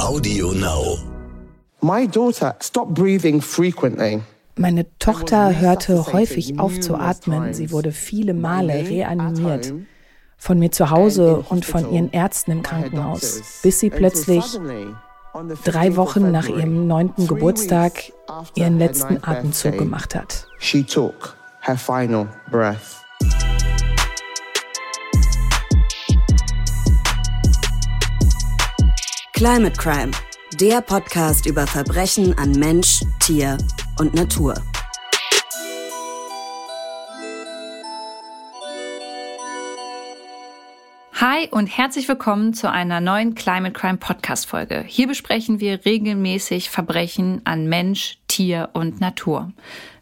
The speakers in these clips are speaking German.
Audio Now. My daughter stopped breathing frequently. Meine Tochter hörte häufig auf zu atmen. Sie wurde viele Male reanimiert. Von mir zu Hause und von ihren Ärzten im Krankenhaus, bis sie plötzlich drei Wochen nach ihrem neunten Geburtstag ihren letzten Atemzug gemacht hat. She took her final breath. Climate Crime, der Podcast über Verbrechen an Mensch, Tier und Natur. Hi und herzlich willkommen zu einer neuen Climate Crime Podcast Folge. Hier besprechen wir regelmäßig Verbrechen an Mensch, Tier und Natur.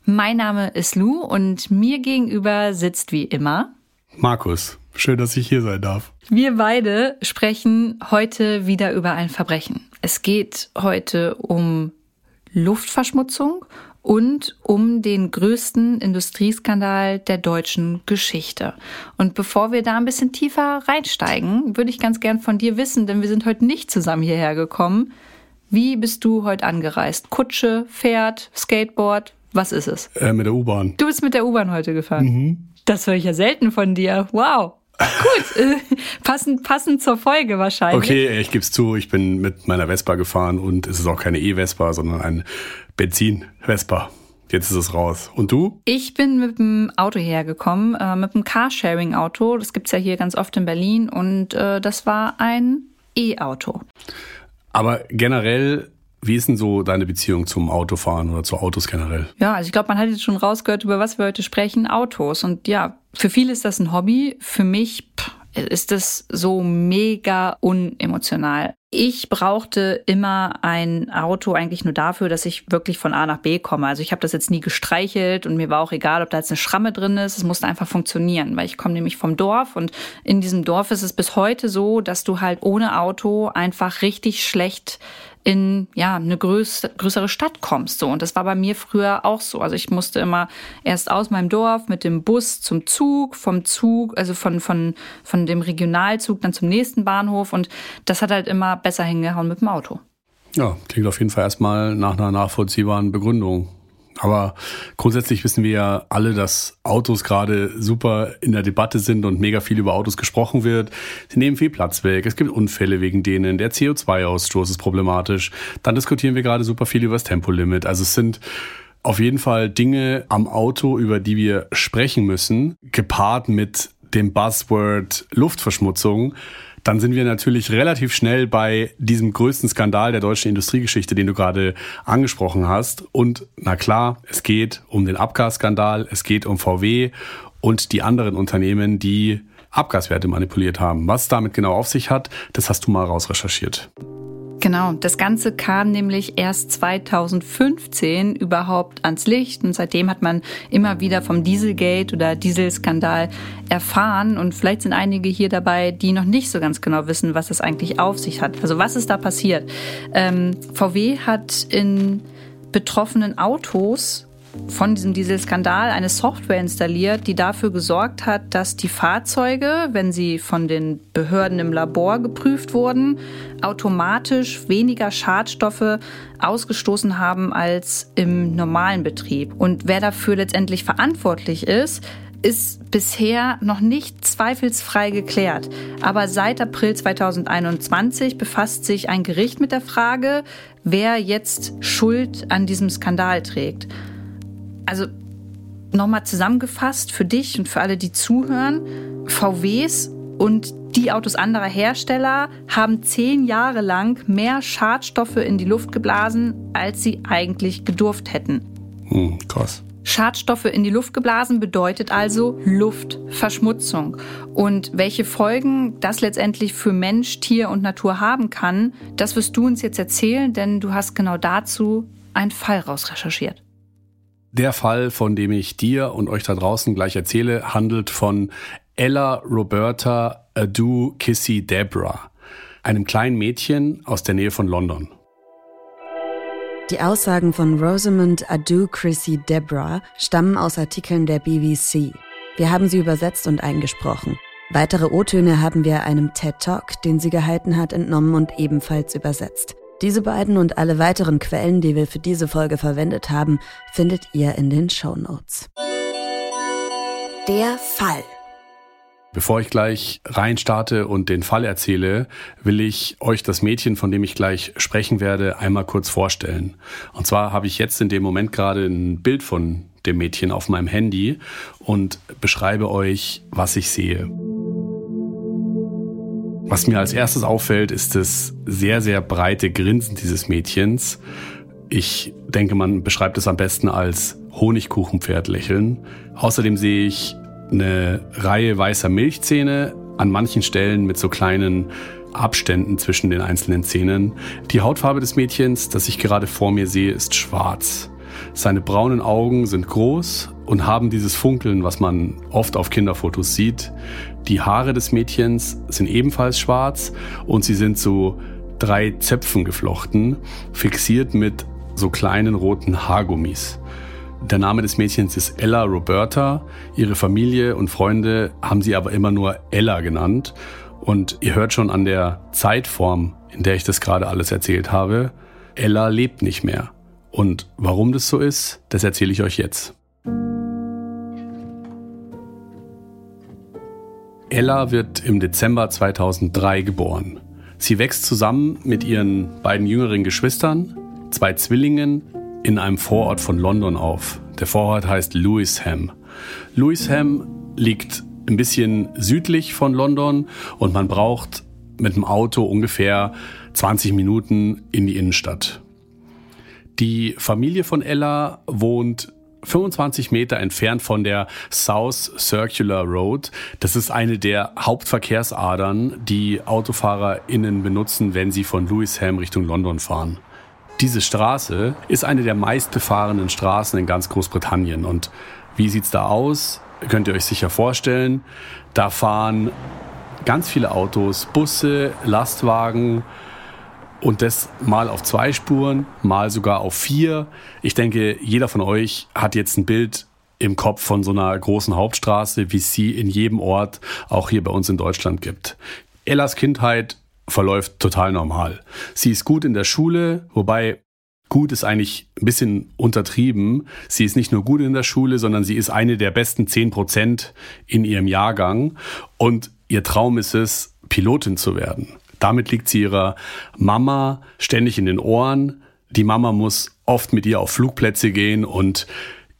Mein Name ist Lou und mir gegenüber sitzt wie immer Markus. Schön, dass ich hier sein darf. Wir beide sprechen heute wieder über ein Verbrechen. Es geht heute um Luftverschmutzung und um den größten Industrieskandal der deutschen Geschichte. Und bevor wir da ein bisschen tiefer reinsteigen, würde ich ganz gern von dir wissen, denn wir sind heute nicht zusammen hierher gekommen. Wie bist du heute angereist? Kutsche, Pferd, Skateboard? Was ist es? Äh, mit der U-Bahn. Du bist mit der U-Bahn heute gefahren. Mhm. Das höre ich ja selten von dir. Wow. Gut, äh, passend, passend zur Folge wahrscheinlich. Okay, ich gebe es zu, ich bin mit meiner Vespa gefahren und es ist auch keine E-Vespa, sondern ein Benzin-Vespa. Jetzt ist es raus. Und du? Ich bin mit dem Auto hergekommen, äh, mit dem Carsharing-Auto. Das gibt's ja hier ganz oft in Berlin und äh, das war ein E-Auto. Aber generell wie ist denn so deine Beziehung zum Autofahren oder zu Autos generell? Ja, also ich glaube, man hat jetzt schon rausgehört, über was wir heute sprechen, Autos. Und ja, für viele ist das ein Hobby. Für mich pff, ist das so mega unemotional. Ich brauchte immer ein Auto eigentlich nur dafür, dass ich wirklich von A nach B komme. Also ich habe das jetzt nie gestreichelt und mir war auch egal, ob da jetzt eine Schramme drin ist. Es musste einfach funktionieren, weil ich komme nämlich vom Dorf und in diesem Dorf ist es bis heute so, dass du halt ohne Auto einfach richtig schlecht in ja eine größ größere Stadt kommst so. Und das war bei mir früher auch so. Also ich musste immer erst aus meinem Dorf mit dem Bus zum Zug vom Zug also von von von dem Regionalzug dann zum nächsten Bahnhof. Und das hat halt immer besser hingehauen mit dem Auto. Ja klingt auf jeden Fall erstmal nach einer nachvollziehbaren Begründung aber grundsätzlich wissen wir ja alle, dass Autos gerade super in der Debatte sind und mega viel über Autos gesprochen wird. Sie nehmen viel Platz weg. Es gibt Unfälle wegen denen. Der CO2-Ausstoß ist problematisch. Dann diskutieren wir gerade super viel über das Tempolimit. Also es sind auf jeden Fall Dinge am Auto, über die wir sprechen müssen, gepaart mit dem Buzzword Luftverschmutzung dann sind wir natürlich relativ schnell bei diesem größten Skandal der deutschen Industriegeschichte, den du gerade angesprochen hast. Und na klar, es geht um den Abgasskandal, es geht um VW und die anderen Unternehmen, die Abgaswerte manipuliert haben. Was damit genau auf sich hat, das hast du mal rausrecherchiert. Genau, das Ganze kam nämlich erst 2015 überhaupt ans Licht und seitdem hat man immer wieder vom Dieselgate oder Dieselskandal erfahren und vielleicht sind einige hier dabei, die noch nicht so ganz genau wissen, was das eigentlich auf sich hat. Also was ist da passiert? Ähm, VW hat in betroffenen Autos von diesem Dieselskandal eine Software installiert, die dafür gesorgt hat, dass die Fahrzeuge, wenn sie von den Behörden im Labor geprüft wurden, automatisch weniger Schadstoffe ausgestoßen haben als im normalen Betrieb. Und wer dafür letztendlich verantwortlich ist, ist bisher noch nicht zweifelsfrei geklärt. Aber seit April 2021 befasst sich ein Gericht mit der Frage, wer jetzt Schuld an diesem Skandal trägt also nochmal zusammengefasst für dich und für alle, die zuhören, VWs und die Autos anderer Hersteller haben zehn Jahre lang mehr Schadstoffe in die Luft geblasen, als sie eigentlich gedurft hätten. Hm, krass. Schadstoffe in die Luft geblasen bedeutet also Luftverschmutzung. Und welche Folgen das letztendlich für Mensch, Tier und Natur haben kann, das wirst du uns jetzt erzählen, denn du hast genau dazu einen Fall rausrecherchiert. Der Fall, von dem ich dir und euch da draußen gleich erzähle, handelt von Ella Roberta Adu Kissy Debra, einem kleinen Mädchen aus der Nähe von London. Die Aussagen von Rosamund Adu Chrissy Debra stammen aus Artikeln der BBC. Wir haben sie übersetzt und eingesprochen. Weitere O-Töne haben wir einem TED Talk, den sie gehalten hat, entnommen und ebenfalls übersetzt. Diese beiden und alle weiteren Quellen, die wir für diese Folge verwendet haben, findet ihr in den Show Notes. Der Fall. Bevor ich gleich reinstarte und den Fall erzähle, will ich euch das Mädchen, von dem ich gleich sprechen werde, einmal kurz vorstellen. Und zwar habe ich jetzt in dem Moment gerade ein Bild von dem Mädchen auf meinem Handy und beschreibe euch, was ich sehe. Was mir als erstes auffällt, ist das sehr, sehr breite Grinsen dieses Mädchens. Ich denke, man beschreibt es am besten als Honigkuchenpferdlächeln. Außerdem sehe ich eine Reihe weißer Milchzähne, an manchen Stellen mit so kleinen Abständen zwischen den einzelnen Zähnen. Die Hautfarbe des Mädchens, das ich gerade vor mir sehe, ist schwarz. Seine braunen Augen sind groß und haben dieses Funkeln, was man oft auf Kinderfotos sieht. Die Haare des Mädchens sind ebenfalls schwarz und sie sind zu drei Zöpfen geflochten, fixiert mit so kleinen roten Haargummis. Der Name des Mädchens ist Ella Roberta. Ihre Familie und Freunde haben sie aber immer nur Ella genannt. Und ihr hört schon an der Zeitform, in der ich das gerade alles erzählt habe, Ella lebt nicht mehr. Und warum das so ist, das erzähle ich euch jetzt. Ella wird im Dezember 2003 geboren. Sie wächst zusammen mit ihren beiden jüngeren Geschwistern, zwei Zwillingen, in einem Vorort von London auf. Der Vorort heißt Lewisham. Lewisham liegt ein bisschen südlich von London und man braucht mit dem Auto ungefähr 20 Minuten in die Innenstadt. Die Familie von Ella wohnt 25 Meter entfernt von der South Circular Road. Das ist eine der Hauptverkehrsadern, die AutofahrerInnen benutzen, wenn sie von Lewisham Richtung London fahren. Diese Straße ist eine der meistbefahrenen Straßen in ganz Großbritannien. Und wie sieht's da aus? Könnt ihr euch sicher vorstellen. Da fahren ganz viele Autos, Busse, Lastwagen, und das mal auf zwei Spuren, mal sogar auf vier. Ich denke, jeder von euch hat jetzt ein Bild im Kopf von so einer großen Hauptstraße, wie es sie in jedem Ort auch hier bei uns in Deutschland gibt. Ellas Kindheit verläuft total normal. Sie ist gut in der Schule, wobei gut ist eigentlich ein bisschen untertrieben. Sie ist nicht nur gut in der Schule, sondern sie ist eine der besten zehn Prozent in ihrem Jahrgang. Und ihr Traum ist es, Pilotin zu werden. Damit liegt sie ihrer Mama ständig in den Ohren. Die Mama muss oft mit ihr auf Flugplätze gehen und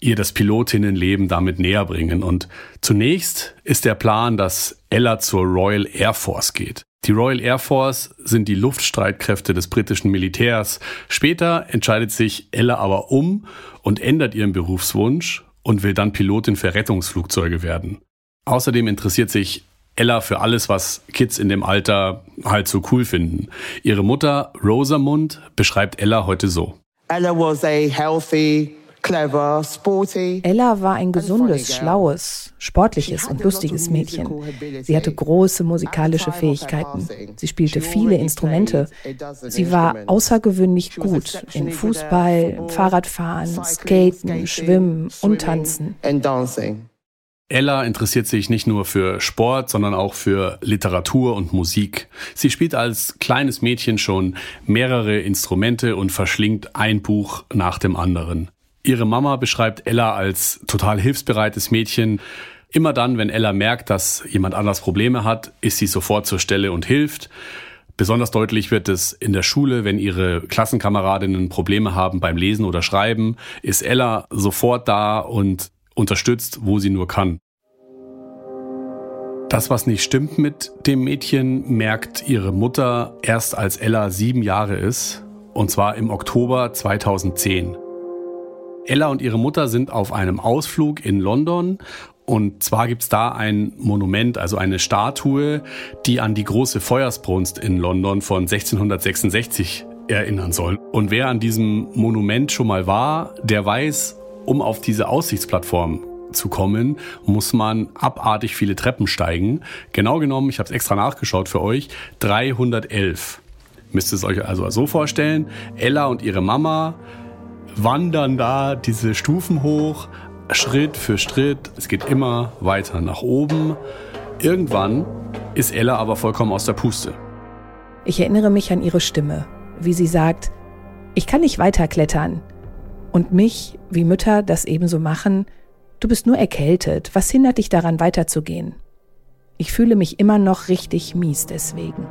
ihr das Pilotinnenleben damit näher bringen. Und zunächst ist der Plan, dass Ella zur Royal Air Force geht. Die Royal Air Force sind die Luftstreitkräfte des britischen Militärs. Später entscheidet sich Ella aber um und ändert ihren Berufswunsch und will dann Pilotin für Rettungsflugzeuge werden. Außerdem interessiert sich Ella für alles, was Kids in dem Alter halt so cool finden. Ihre Mutter Rosamund beschreibt Ella heute so. Ella was a healthy, clever, sporty. Ella war ein gesundes, schlaues, sportliches und lustiges Mädchen. Sie hatte große musikalische Fähigkeiten. Sie spielte viele Instrumente. Sie war außergewöhnlich gut in Fußball, Fahrradfahren, Skaten, Schwimmen und Tanzen. Ella interessiert sich nicht nur für Sport, sondern auch für Literatur und Musik. Sie spielt als kleines Mädchen schon mehrere Instrumente und verschlingt ein Buch nach dem anderen. Ihre Mama beschreibt Ella als total hilfsbereites Mädchen. Immer dann, wenn Ella merkt, dass jemand anders Probleme hat, ist sie sofort zur Stelle und hilft. Besonders deutlich wird es in der Schule, wenn ihre Klassenkameradinnen Probleme haben beim Lesen oder Schreiben, ist Ella sofort da und unterstützt, wo sie nur kann. Das, was nicht stimmt mit dem Mädchen, merkt ihre Mutter erst als Ella sieben Jahre ist, und zwar im Oktober 2010. Ella und ihre Mutter sind auf einem Ausflug in London und zwar gibt's da ein Monument, also eine Statue, die an die große Feuersbrunst in London von 1666 erinnern soll. Und wer an diesem Monument schon mal war, der weiß, um auf diese Aussichtsplattform zu kommen, muss man abartig viele Treppen steigen. Genau genommen, ich habe es extra nachgeschaut für euch, 311. Müsst ihr es euch also so vorstellen, Ella und ihre Mama wandern da diese Stufen hoch, Schritt für Schritt. Es geht immer weiter nach oben. Irgendwann ist Ella aber vollkommen aus der Puste. Ich erinnere mich an ihre Stimme, wie sie sagt, ich kann nicht weiterklettern. Und mich, wie Mütter das ebenso machen, du bist nur erkältet, was hindert dich daran weiterzugehen? Ich fühle mich immer noch richtig mies deswegen.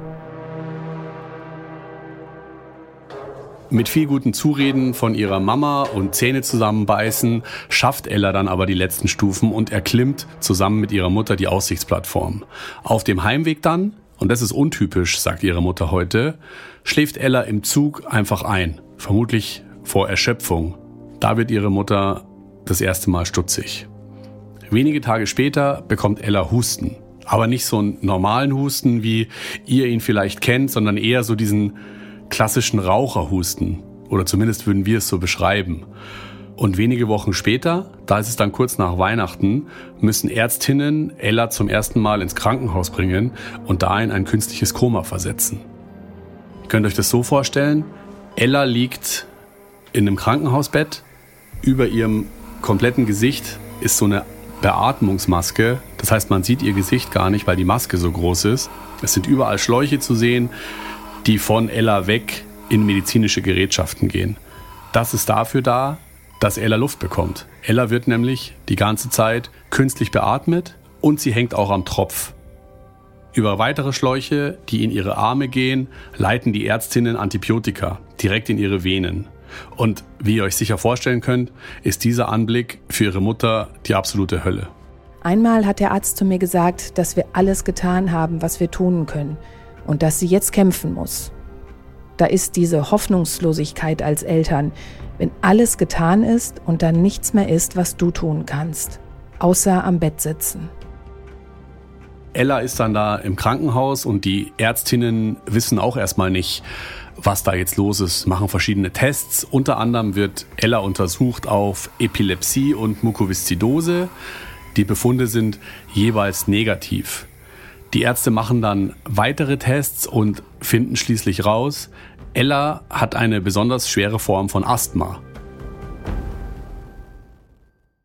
Mit viel guten Zureden von ihrer Mama und Zähne zusammenbeißen, schafft Ella dann aber die letzten Stufen und erklimmt zusammen mit ihrer Mutter die Aussichtsplattform. Auf dem Heimweg dann, und das ist untypisch, sagt ihre Mutter heute, schläft Ella im Zug einfach ein, vermutlich vor Erschöpfung. Da wird ihre Mutter das erste Mal stutzig. Wenige Tage später bekommt Ella Husten. Aber nicht so einen normalen Husten, wie ihr ihn vielleicht kennt, sondern eher so diesen klassischen Raucherhusten. Oder zumindest würden wir es so beschreiben. Und wenige Wochen später, da ist es dann kurz nach Weihnachten, müssen Ärztinnen Ella zum ersten Mal ins Krankenhaus bringen und da in ein künstliches Koma versetzen. Ihr könnt euch das so vorstellen, Ella liegt in einem Krankenhausbett, über ihrem kompletten Gesicht ist so eine Beatmungsmaske, das heißt man sieht ihr Gesicht gar nicht, weil die Maske so groß ist. Es sind überall Schläuche zu sehen, die von Ella weg in medizinische Gerätschaften gehen. Das ist dafür da, dass Ella Luft bekommt. Ella wird nämlich die ganze Zeit künstlich beatmet und sie hängt auch am Tropf. Über weitere Schläuche, die in ihre Arme gehen, leiten die Ärztinnen Antibiotika direkt in ihre Venen. Und wie ihr euch sicher vorstellen könnt, ist dieser Anblick für ihre Mutter die absolute Hölle. Einmal hat der Arzt zu mir gesagt, dass wir alles getan haben, was wir tun können und dass sie jetzt kämpfen muss. Da ist diese Hoffnungslosigkeit als Eltern, wenn alles getan ist und dann nichts mehr ist, was du tun kannst, außer am Bett sitzen. Ella ist dann da im Krankenhaus und die Ärztinnen wissen auch erstmal nicht, was da jetzt los ist, machen verschiedene Tests. Unter anderem wird Ella untersucht auf Epilepsie und Mukoviszidose. Die Befunde sind jeweils negativ. Die Ärzte machen dann weitere Tests und finden schließlich raus, Ella hat eine besonders schwere Form von Asthma.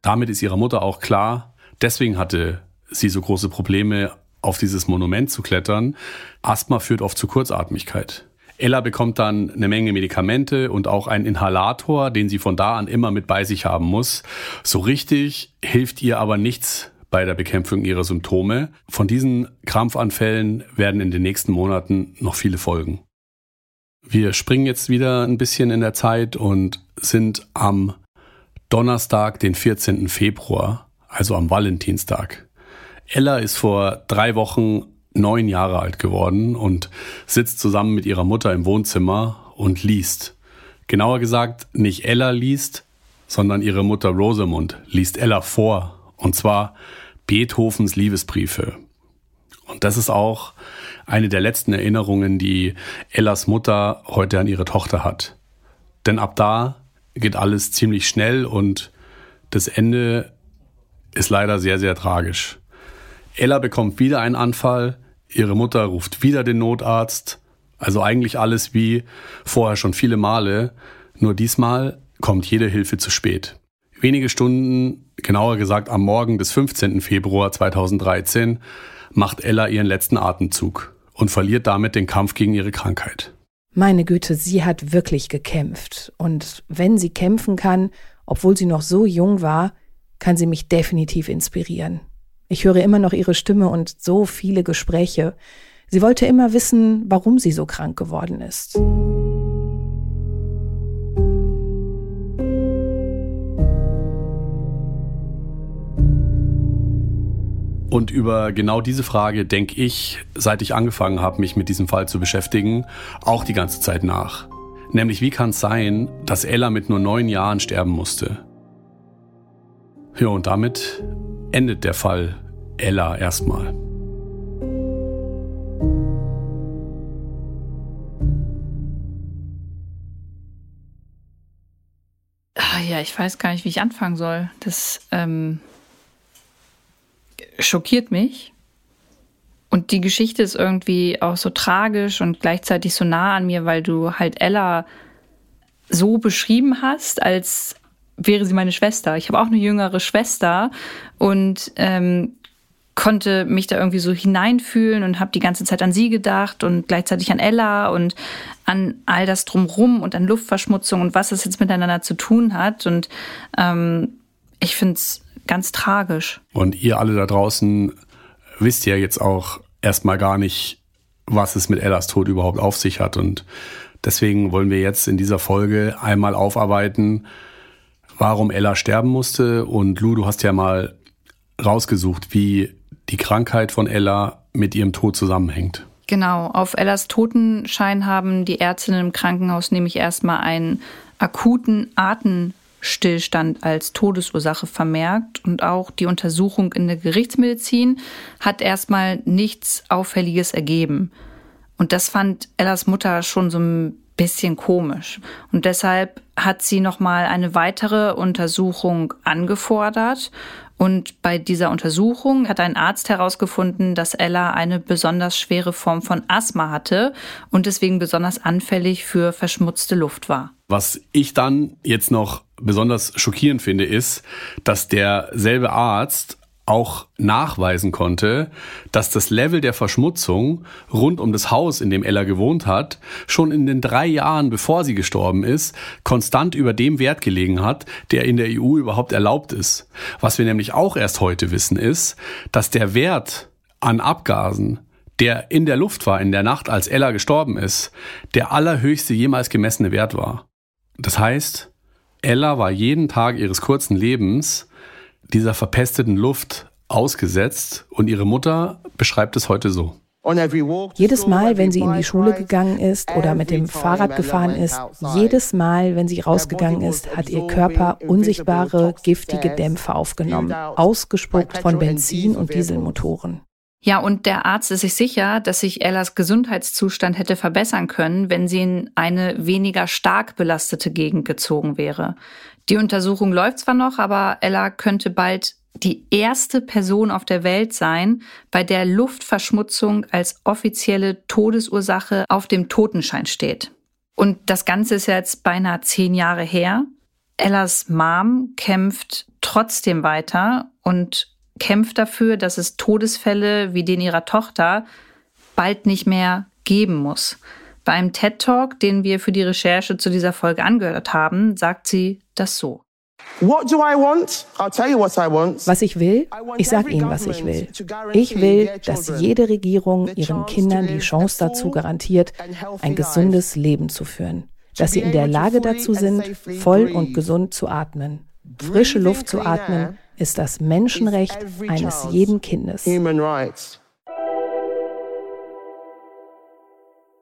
Damit ist ihrer Mutter auch klar, deswegen hatte sie so große Probleme, auf dieses Monument zu klettern. Asthma führt oft zu Kurzatmigkeit. Ella bekommt dann eine Menge Medikamente und auch einen Inhalator, den sie von da an immer mit bei sich haben muss. So richtig hilft ihr aber nichts bei der Bekämpfung ihrer Symptome. Von diesen Krampfanfällen werden in den nächsten Monaten noch viele folgen. Wir springen jetzt wieder ein bisschen in der Zeit und sind am Donnerstag, den 14. Februar, also am Valentinstag. Ella ist vor drei Wochen neun Jahre alt geworden und sitzt zusammen mit ihrer Mutter im Wohnzimmer und liest. Genauer gesagt, nicht Ella liest, sondern ihre Mutter Rosamund liest Ella vor. Und zwar Beethovens Liebesbriefe. Und das ist auch eine der letzten Erinnerungen, die Ellas Mutter heute an ihre Tochter hat. Denn ab da geht alles ziemlich schnell und das Ende ist leider sehr, sehr tragisch. Ella bekommt wieder einen Anfall, ihre Mutter ruft wieder den Notarzt, also eigentlich alles wie vorher schon viele Male, nur diesmal kommt jede Hilfe zu spät. Wenige Stunden, genauer gesagt am Morgen des 15. Februar 2013, macht Ella ihren letzten Atemzug und verliert damit den Kampf gegen ihre Krankheit. Meine Güte, sie hat wirklich gekämpft. Und wenn sie kämpfen kann, obwohl sie noch so jung war, kann sie mich definitiv inspirieren. Ich höre immer noch ihre Stimme und so viele Gespräche. Sie wollte immer wissen, warum sie so krank geworden ist. Und über genau diese Frage denke ich, seit ich angefangen habe, mich mit diesem Fall zu beschäftigen, auch die ganze Zeit nach. Nämlich, wie kann es sein, dass Ella mit nur neun Jahren sterben musste? Ja, und damit endet der Fall Ella erstmal. Ah, ja, ich weiß gar nicht, wie ich anfangen soll. Das, ähm schockiert mich. Und die Geschichte ist irgendwie auch so tragisch und gleichzeitig so nah an mir, weil du halt Ella so beschrieben hast, als wäre sie meine Schwester. Ich habe auch eine jüngere Schwester und ähm, konnte mich da irgendwie so hineinfühlen und habe die ganze Zeit an sie gedacht und gleichzeitig an Ella und an all das drumrum und an Luftverschmutzung und was es jetzt miteinander zu tun hat. Und ähm, ich finde es ganz tragisch. Und ihr alle da draußen wisst ja jetzt auch erstmal gar nicht, was es mit Ellas Tod überhaupt auf sich hat. Und deswegen wollen wir jetzt in dieser Folge einmal aufarbeiten, warum Ella sterben musste. Und Lu, du hast ja mal rausgesucht, wie die Krankheit von Ella mit ihrem Tod zusammenhängt. Genau, auf Ellas Totenschein haben die Ärztinnen im Krankenhaus nämlich erstmal einen akuten Atemstillstand als Todesursache vermerkt und auch die Untersuchung in der Gerichtsmedizin hat erstmal nichts Auffälliges ergeben. Und das fand Ellas Mutter schon so ein bisschen komisch. Und deshalb hat sie nochmal eine weitere Untersuchung angefordert und bei dieser Untersuchung hat ein Arzt herausgefunden, dass Ella eine besonders schwere Form von Asthma hatte und deswegen besonders anfällig für verschmutzte Luft war. Was ich dann jetzt noch besonders schockierend finde, ist, dass derselbe Arzt auch nachweisen konnte, dass das Level der Verschmutzung rund um das Haus, in dem Ella gewohnt hat, schon in den drei Jahren, bevor sie gestorben ist, konstant über dem Wert gelegen hat, der in der EU überhaupt erlaubt ist. Was wir nämlich auch erst heute wissen, ist, dass der Wert an Abgasen, der in der Luft war in der Nacht, als Ella gestorben ist, der allerhöchste jemals gemessene Wert war. Das heißt, Ella war jeden Tag ihres kurzen Lebens dieser verpesteten Luft ausgesetzt und ihre Mutter beschreibt es heute so. Jedes Mal, wenn sie in die Schule gegangen ist oder mit dem Fahrrad gefahren ist, jedes Mal, wenn sie rausgegangen ist, hat ihr Körper unsichtbare, giftige Dämpfe aufgenommen, ausgespuckt von Benzin- und Dieselmotoren. Ja, und der Arzt ist sich sicher, dass sich Ellas Gesundheitszustand hätte verbessern können, wenn sie in eine weniger stark belastete Gegend gezogen wäre. Die Untersuchung läuft zwar noch, aber Ella könnte bald die erste Person auf der Welt sein, bei der Luftverschmutzung als offizielle Todesursache auf dem Totenschein steht. Und das Ganze ist jetzt beinahe zehn Jahre her. Ellas Mom kämpft trotzdem weiter und kämpft dafür, dass es Todesfälle wie den ihrer Tochter bald nicht mehr geben muss. Bei einem TED Talk, den wir für die Recherche zu dieser Folge angehört haben, sagt sie das so. Was ich will, ich sage Ihnen, was ich will. Ich will, dass jede Regierung ihren Kindern die Chance dazu garantiert, ein gesundes Leben zu führen. Dass sie in der Lage dazu sind, voll und gesund zu atmen. Frische Luft zu atmen ist das Menschenrecht eines jeden Kindes.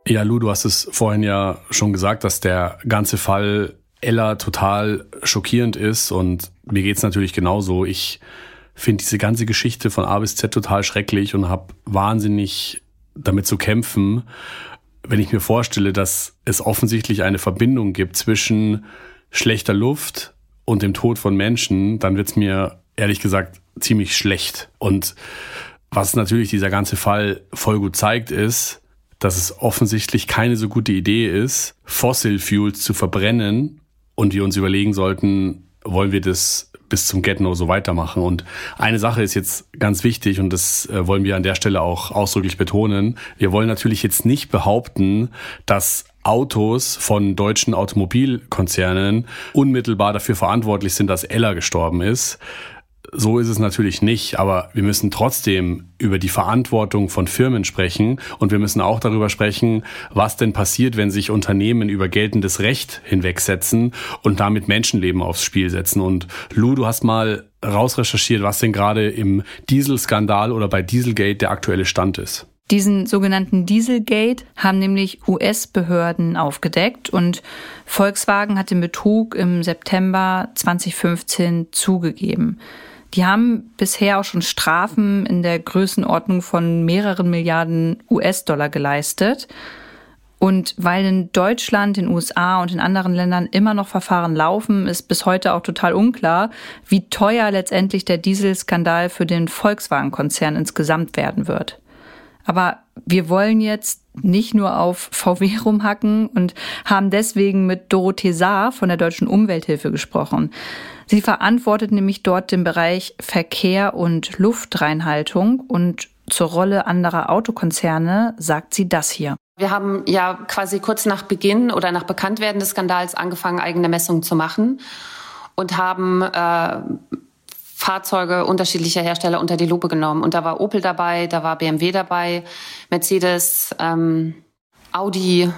Ja, Lou, du hast es vorhin ja schon gesagt, dass der ganze Fall Ella total schockierend ist und mir geht's natürlich genauso. Ich finde diese ganze Geschichte von A bis Z total schrecklich und habe wahnsinnig damit zu kämpfen, wenn ich mir vorstelle, dass es offensichtlich eine Verbindung gibt zwischen schlechter Luft und dem Tod von Menschen, dann wird's mir ehrlich gesagt ziemlich schlecht. Und was natürlich dieser ganze Fall voll gut zeigt, ist, dass es offensichtlich keine so gute Idee ist, Fossil Fuels zu verbrennen und wir uns überlegen sollten, wollen wir das bis zum Get-No so weitermachen. Und eine Sache ist jetzt ganz wichtig und das äh, wollen wir an der Stelle auch ausdrücklich betonen. Wir wollen natürlich jetzt nicht behaupten, dass Autos von deutschen Automobilkonzernen unmittelbar dafür verantwortlich sind, dass Ella gestorben ist. So ist es natürlich nicht, aber wir müssen trotzdem über die Verantwortung von Firmen sprechen und wir müssen auch darüber sprechen, was denn passiert, wenn sich Unternehmen über geltendes Recht hinwegsetzen und damit Menschenleben aufs Spiel setzen. Und Lou, du hast mal rausrecherchiert, was denn gerade im Dieselskandal oder bei Dieselgate der aktuelle Stand ist. Diesen sogenannten Dieselgate haben nämlich US-Behörden aufgedeckt und Volkswagen hat den Betrug im September 2015 zugegeben. Die haben bisher auch schon Strafen in der Größenordnung von mehreren Milliarden US-Dollar geleistet. Und weil in Deutschland, den USA und in anderen Ländern immer noch Verfahren laufen, ist bis heute auch total unklar, wie teuer letztendlich der Dieselskandal für den Volkswagen-Konzern insgesamt werden wird. Aber wir wollen jetzt nicht nur auf VW rumhacken und haben deswegen mit Dorothee Saar von der Deutschen Umwelthilfe gesprochen. Sie verantwortet nämlich dort den Bereich Verkehr und Luftreinhaltung und zur Rolle anderer Autokonzerne sagt sie das hier. Wir haben ja quasi kurz nach Beginn oder nach Bekanntwerden des Skandals angefangen, eigene Messungen zu machen und haben äh, Fahrzeuge unterschiedlicher Hersteller unter die Lupe genommen. Und da war Opel dabei, da war BMW dabei, Mercedes, ähm, Audi,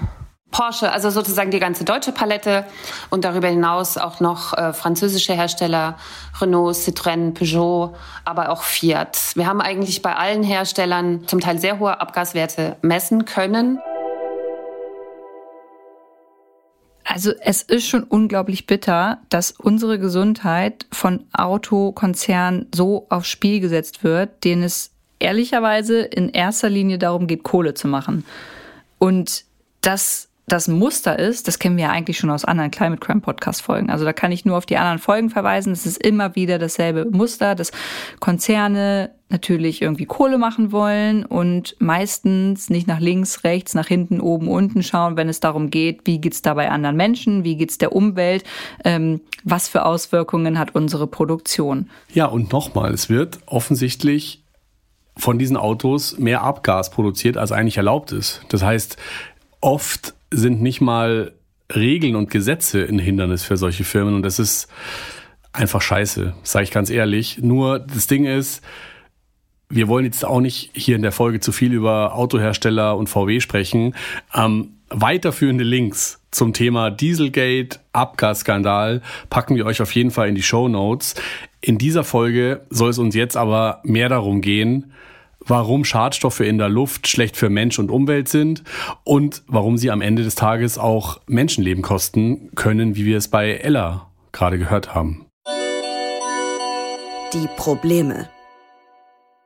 Porsche, also sozusagen die ganze deutsche Palette und darüber hinaus auch noch äh, französische Hersteller, Renault, Citroën, Peugeot, aber auch Fiat. Wir haben eigentlich bei allen Herstellern zum Teil sehr hohe Abgaswerte messen können. Also es ist schon unglaublich bitter, dass unsere Gesundheit von Autokonzernen so aufs Spiel gesetzt wird, denen es ehrlicherweise in erster Linie darum geht, Kohle zu machen. Und das das Muster ist, das kennen wir ja eigentlich schon aus anderen Climate Crime Podcast Folgen. Also da kann ich nur auf die anderen Folgen verweisen. Es ist immer wieder dasselbe Muster, dass Konzerne natürlich irgendwie Kohle machen wollen und meistens nicht nach links, rechts, nach hinten, oben, unten schauen, wenn es darum geht, wie geht's da bei anderen Menschen, wie geht's der Umwelt, ähm, was für Auswirkungen hat unsere Produktion. Ja, und nochmal, es wird offensichtlich von diesen Autos mehr Abgas produziert, als eigentlich erlaubt ist. Das heißt, oft sind nicht mal Regeln und Gesetze ein Hindernis für solche Firmen und das ist einfach scheiße, sage ich ganz ehrlich. Nur das Ding ist, wir wollen jetzt auch nicht hier in der Folge zu viel über Autohersteller und VW sprechen. Ähm, weiterführende Links zum Thema Dieselgate, Abgasskandal packen wir euch auf jeden Fall in die Show Notes. In dieser Folge soll es uns jetzt aber mehr darum gehen, warum Schadstoffe in der Luft schlecht für Mensch und Umwelt sind und warum sie am Ende des Tages auch Menschenleben kosten können, wie wir es bei Ella gerade gehört haben. Die Probleme.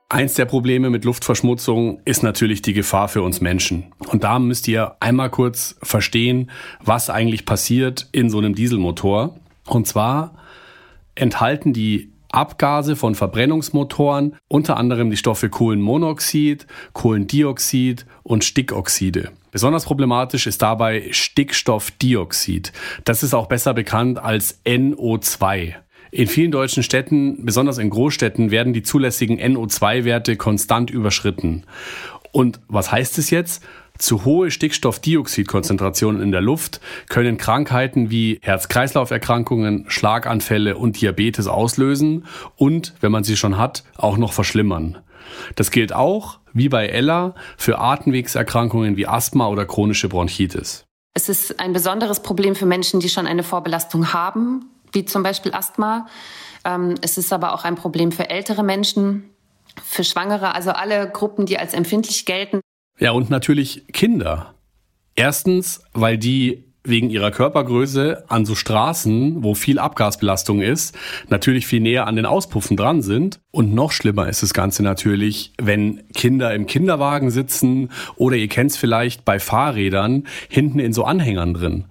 Eins der Probleme mit Luftverschmutzung ist natürlich die Gefahr für uns Menschen. Und da müsst ihr einmal kurz verstehen, was eigentlich passiert in so einem Dieselmotor. Und zwar enthalten die Abgase von Verbrennungsmotoren, unter anderem die Stoffe Kohlenmonoxid, Kohlendioxid und Stickoxide. Besonders problematisch ist dabei Stickstoffdioxid. Das ist auch besser bekannt als NO2. In vielen deutschen Städten, besonders in Großstädten, werden die zulässigen NO2-Werte konstant überschritten. Und was heißt es jetzt? Zu hohe Stickstoffdioxidkonzentrationen in der Luft können Krankheiten wie Herz-Kreislauf-Erkrankungen, Schlaganfälle und Diabetes auslösen und, wenn man sie schon hat, auch noch verschlimmern. Das gilt auch, wie bei Ella, für Atemwegserkrankungen wie Asthma oder chronische Bronchitis. Es ist ein besonderes Problem für Menschen, die schon eine Vorbelastung haben, wie zum Beispiel Asthma. Ähm, es ist aber auch ein Problem für ältere Menschen, für Schwangere, also alle Gruppen, die als empfindlich gelten. Ja, und natürlich Kinder. Erstens, weil die wegen ihrer Körpergröße an so Straßen, wo viel Abgasbelastung ist, natürlich viel näher an den Auspuffen dran sind. Und noch schlimmer ist das Ganze natürlich, wenn Kinder im Kinderwagen sitzen oder ihr kennt es vielleicht bei Fahrrädern hinten in so Anhängern drin.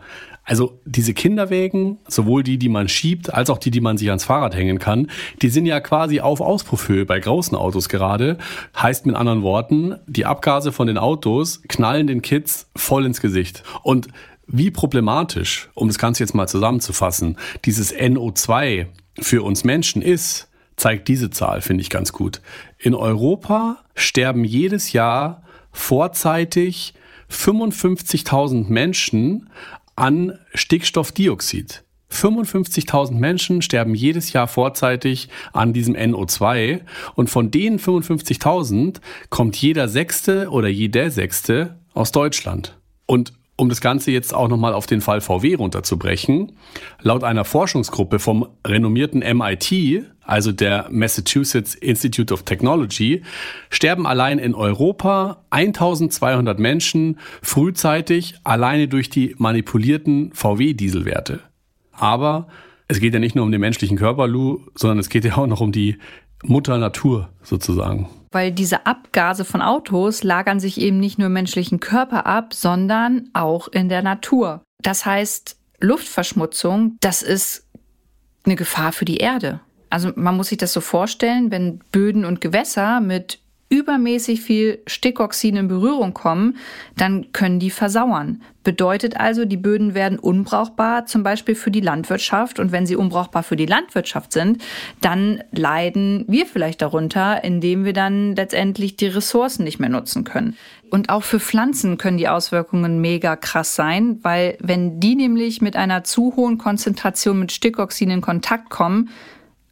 Also diese Kinderwägen, sowohl die, die man schiebt, als auch die, die man sich ans Fahrrad hängen kann, die sind ja quasi auf Auspuffhöhe bei großen Autos gerade. Heißt mit anderen Worten, die Abgase von den Autos knallen den Kids voll ins Gesicht. Und wie problematisch, um das Ganze jetzt mal zusammenzufassen, dieses NO2 für uns Menschen ist, zeigt diese Zahl, finde ich ganz gut. In Europa sterben jedes Jahr vorzeitig 55.000 Menschen an Stickstoffdioxid. 55.000 Menschen sterben jedes Jahr vorzeitig an diesem NO2 und von den 55.000 kommt jeder Sechste oder jeder Sechste aus Deutschland. Und um das Ganze jetzt auch nochmal auf den Fall VW runterzubrechen, laut einer Forschungsgruppe vom renommierten MIT, also der Massachusetts Institute of Technology, sterben allein in Europa 1200 Menschen frühzeitig alleine durch die manipulierten VW-Dieselwerte. Aber es geht ja nicht nur um den menschlichen Körper, Lou, sondern es geht ja auch noch um die Mutter Natur sozusagen weil diese Abgase von Autos lagern sich eben nicht nur im menschlichen Körper ab, sondern auch in der Natur. Das heißt, Luftverschmutzung, das ist eine Gefahr für die Erde. Also man muss sich das so vorstellen, wenn Böden und Gewässer mit übermäßig viel Stickoxin in Berührung kommen, dann können die versauern. Bedeutet also, die Böden werden unbrauchbar, zum Beispiel für die Landwirtschaft. Und wenn sie unbrauchbar für die Landwirtschaft sind, dann leiden wir vielleicht darunter, indem wir dann letztendlich die Ressourcen nicht mehr nutzen können. Und auch für Pflanzen können die Auswirkungen mega krass sein, weil wenn die nämlich mit einer zu hohen Konzentration mit Stickoxin in Kontakt kommen,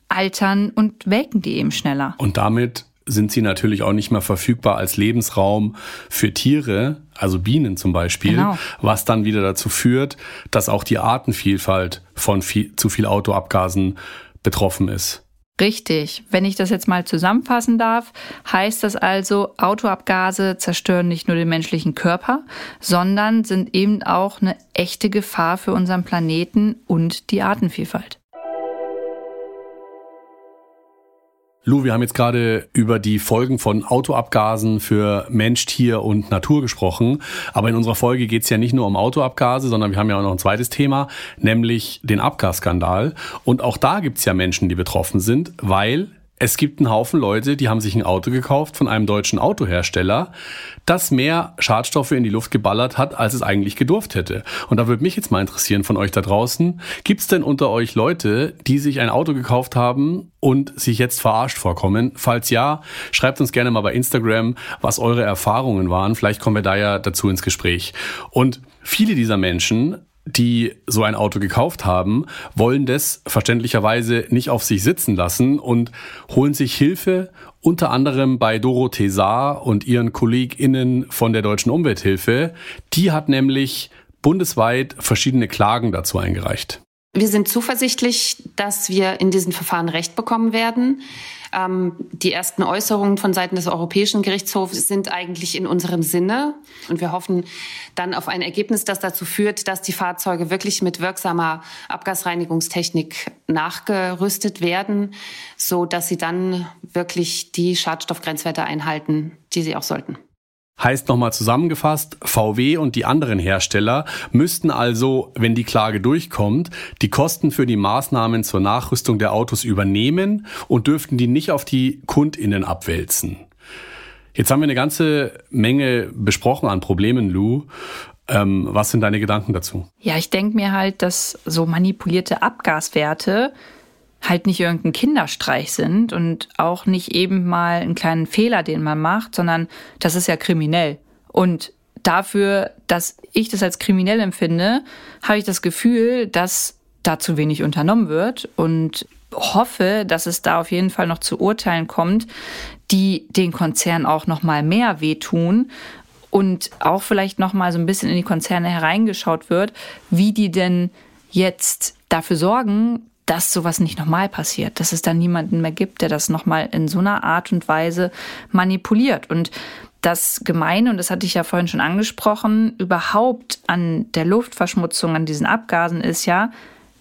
altern und welken die eben schneller. Und damit sind sie natürlich auch nicht mehr verfügbar als Lebensraum für Tiere, also Bienen zum Beispiel, genau. was dann wieder dazu führt, dass auch die Artenvielfalt von viel, zu viel Autoabgasen betroffen ist. Richtig. Wenn ich das jetzt mal zusammenfassen darf, heißt das also, Autoabgase zerstören nicht nur den menschlichen Körper, sondern sind eben auch eine echte Gefahr für unseren Planeten und die Artenvielfalt. Lou, wir haben jetzt gerade über die Folgen von Autoabgasen für Mensch, Tier und Natur gesprochen. Aber in unserer Folge geht es ja nicht nur um Autoabgase, sondern wir haben ja auch noch ein zweites Thema, nämlich den Abgasskandal. Und auch da gibt es ja Menschen, die betroffen sind, weil es gibt einen Haufen Leute, die haben sich ein Auto gekauft von einem deutschen Autohersteller, das mehr Schadstoffe in die Luft geballert hat, als es eigentlich gedurft hätte. Und da würde mich jetzt mal interessieren von euch da draußen, gibt es denn unter euch Leute, die sich ein Auto gekauft haben und sich jetzt verarscht vorkommen? Falls ja, schreibt uns gerne mal bei Instagram, was eure Erfahrungen waren. Vielleicht kommen wir da ja dazu ins Gespräch. Und viele dieser Menschen die so ein Auto gekauft haben, wollen das verständlicherweise nicht auf sich sitzen lassen und holen sich Hilfe unter anderem bei Dorothee Saar und ihren KollegInnen von der Deutschen Umwelthilfe. Die hat nämlich bundesweit verschiedene Klagen dazu eingereicht. Wir sind zuversichtlich, dass wir in diesen Verfahren Recht bekommen werden. Ähm, die ersten Äußerungen von Seiten des Europäischen Gerichtshofs sind eigentlich in unserem Sinne. Und wir hoffen dann auf ein Ergebnis, das dazu führt, dass die Fahrzeuge wirklich mit wirksamer Abgasreinigungstechnik nachgerüstet werden, so dass sie dann wirklich die Schadstoffgrenzwerte einhalten, die sie auch sollten. Heißt nochmal zusammengefasst, VW und die anderen Hersteller müssten also, wenn die Klage durchkommt, die Kosten für die Maßnahmen zur Nachrüstung der Autos übernehmen und dürften die nicht auf die Kundinnen abwälzen. Jetzt haben wir eine ganze Menge besprochen an Problemen, Lou. Ähm, was sind deine Gedanken dazu? Ja, ich denke mir halt, dass so manipulierte Abgaswerte halt nicht irgendein Kinderstreich sind und auch nicht eben mal einen kleinen Fehler, den man macht, sondern das ist ja kriminell. Und dafür, dass ich das als kriminell empfinde, habe ich das Gefühl, dass da zu wenig unternommen wird und hoffe, dass es da auf jeden Fall noch zu Urteilen kommt, die den Konzernen auch noch mal mehr wehtun und auch vielleicht noch mal so ein bisschen in die Konzerne hereingeschaut wird, wie die denn jetzt dafür sorgen, dass sowas nicht nochmal passiert, dass es da niemanden mehr gibt, der das nochmal in so einer Art und Weise manipuliert. Und das Gemeine, und das hatte ich ja vorhin schon angesprochen, überhaupt an der Luftverschmutzung, an diesen Abgasen ist ja,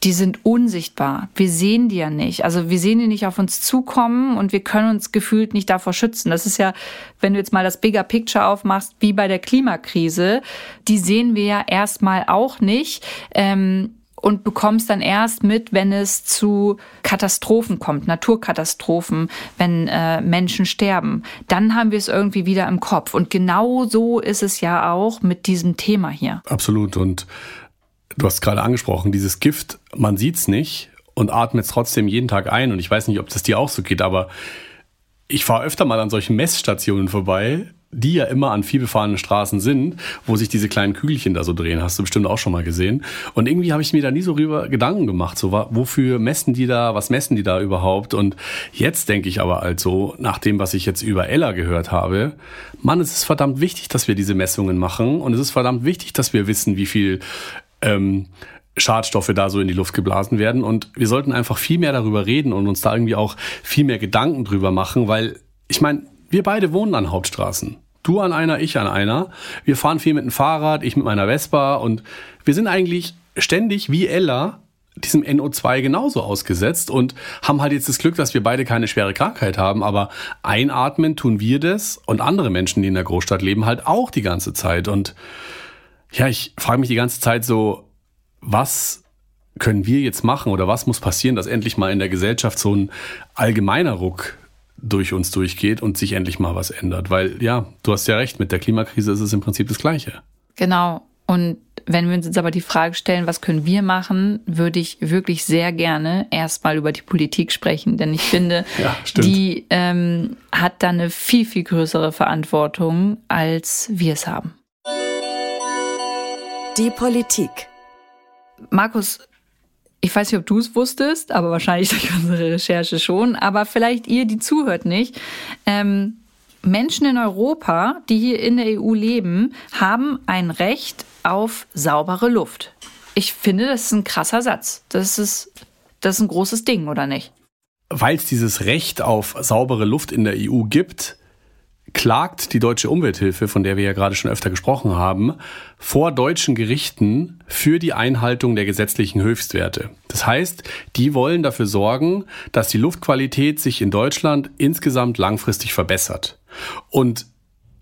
die sind unsichtbar. Wir sehen die ja nicht. Also wir sehen die nicht auf uns zukommen und wir können uns gefühlt nicht davor schützen. Das ist ja, wenn du jetzt mal das Bigger Picture aufmachst, wie bei der Klimakrise, die sehen wir ja erstmal auch nicht. Ähm, und bekommst dann erst mit, wenn es zu Katastrophen kommt, Naturkatastrophen, wenn äh, Menschen sterben. Dann haben wir es irgendwie wieder im Kopf. Und genau so ist es ja auch mit diesem Thema hier. Absolut. Und du hast gerade angesprochen, dieses Gift, man sieht es nicht und atmet es trotzdem jeden Tag ein. Und ich weiß nicht, ob das dir auch so geht, aber ich fahre öfter mal an solchen Messstationen vorbei die ja immer an vielbefahrenen Straßen sind, wo sich diese kleinen Kügelchen da so drehen, hast du bestimmt auch schon mal gesehen. Und irgendwie habe ich mir da nie so rüber Gedanken gemacht, so wofür messen die da, was messen die da überhaupt? Und jetzt denke ich aber also, nach dem, was ich jetzt über Ella gehört habe, Mann, es ist verdammt wichtig, dass wir diese Messungen machen und es ist verdammt wichtig, dass wir wissen, wie viel ähm, Schadstoffe da so in die Luft geblasen werden. Und wir sollten einfach viel mehr darüber reden und uns da irgendwie auch viel mehr Gedanken drüber machen, weil ich meine, wir beide wohnen an Hauptstraßen. Du an einer, ich an einer. Wir fahren viel mit dem Fahrrad, ich mit meiner Vespa und wir sind eigentlich ständig wie Ella diesem NO2 genauso ausgesetzt und haben halt jetzt das Glück, dass wir beide keine schwere Krankheit haben, aber einatmen tun wir das und andere Menschen, die in der Großstadt leben, halt auch die ganze Zeit. Und ja, ich frage mich die ganze Zeit so, was können wir jetzt machen oder was muss passieren, dass endlich mal in der Gesellschaft so ein allgemeiner Ruck durch uns durchgeht und sich endlich mal was ändert. Weil ja, du hast ja recht, mit der Klimakrise ist es im Prinzip das Gleiche. Genau. Und wenn wir uns jetzt aber die Frage stellen, was können wir machen, würde ich wirklich sehr gerne erstmal über die Politik sprechen. Denn ich finde, ja, die ähm, hat da eine viel, viel größere Verantwortung, als wir es haben. Die Politik. Markus, ich weiß nicht, ob du es wusstest, aber wahrscheinlich durch unsere Recherche schon. Aber vielleicht ihr, die zuhört, nicht. Ähm, Menschen in Europa, die hier in der EU leben, haben ein Recht auf saubere Luft. Ich finde, das ist ein krasser Satz. Das ist, das ist ein großes Ding, oder nicht? Weil es dieses Recht auf saubere Luft in der EU gibt, klagt die deutsche Umwelthilfe, von der wir ja gerade schon öfter gesprochen haben, vor deutschen Gerichten für die Einhaltung der gesetzlichen Höchstwerte. Das heißt, die wollen dafür sorgen, dass die Luftqualität sich in Deutschland insgesamt langfristig verbessert. Und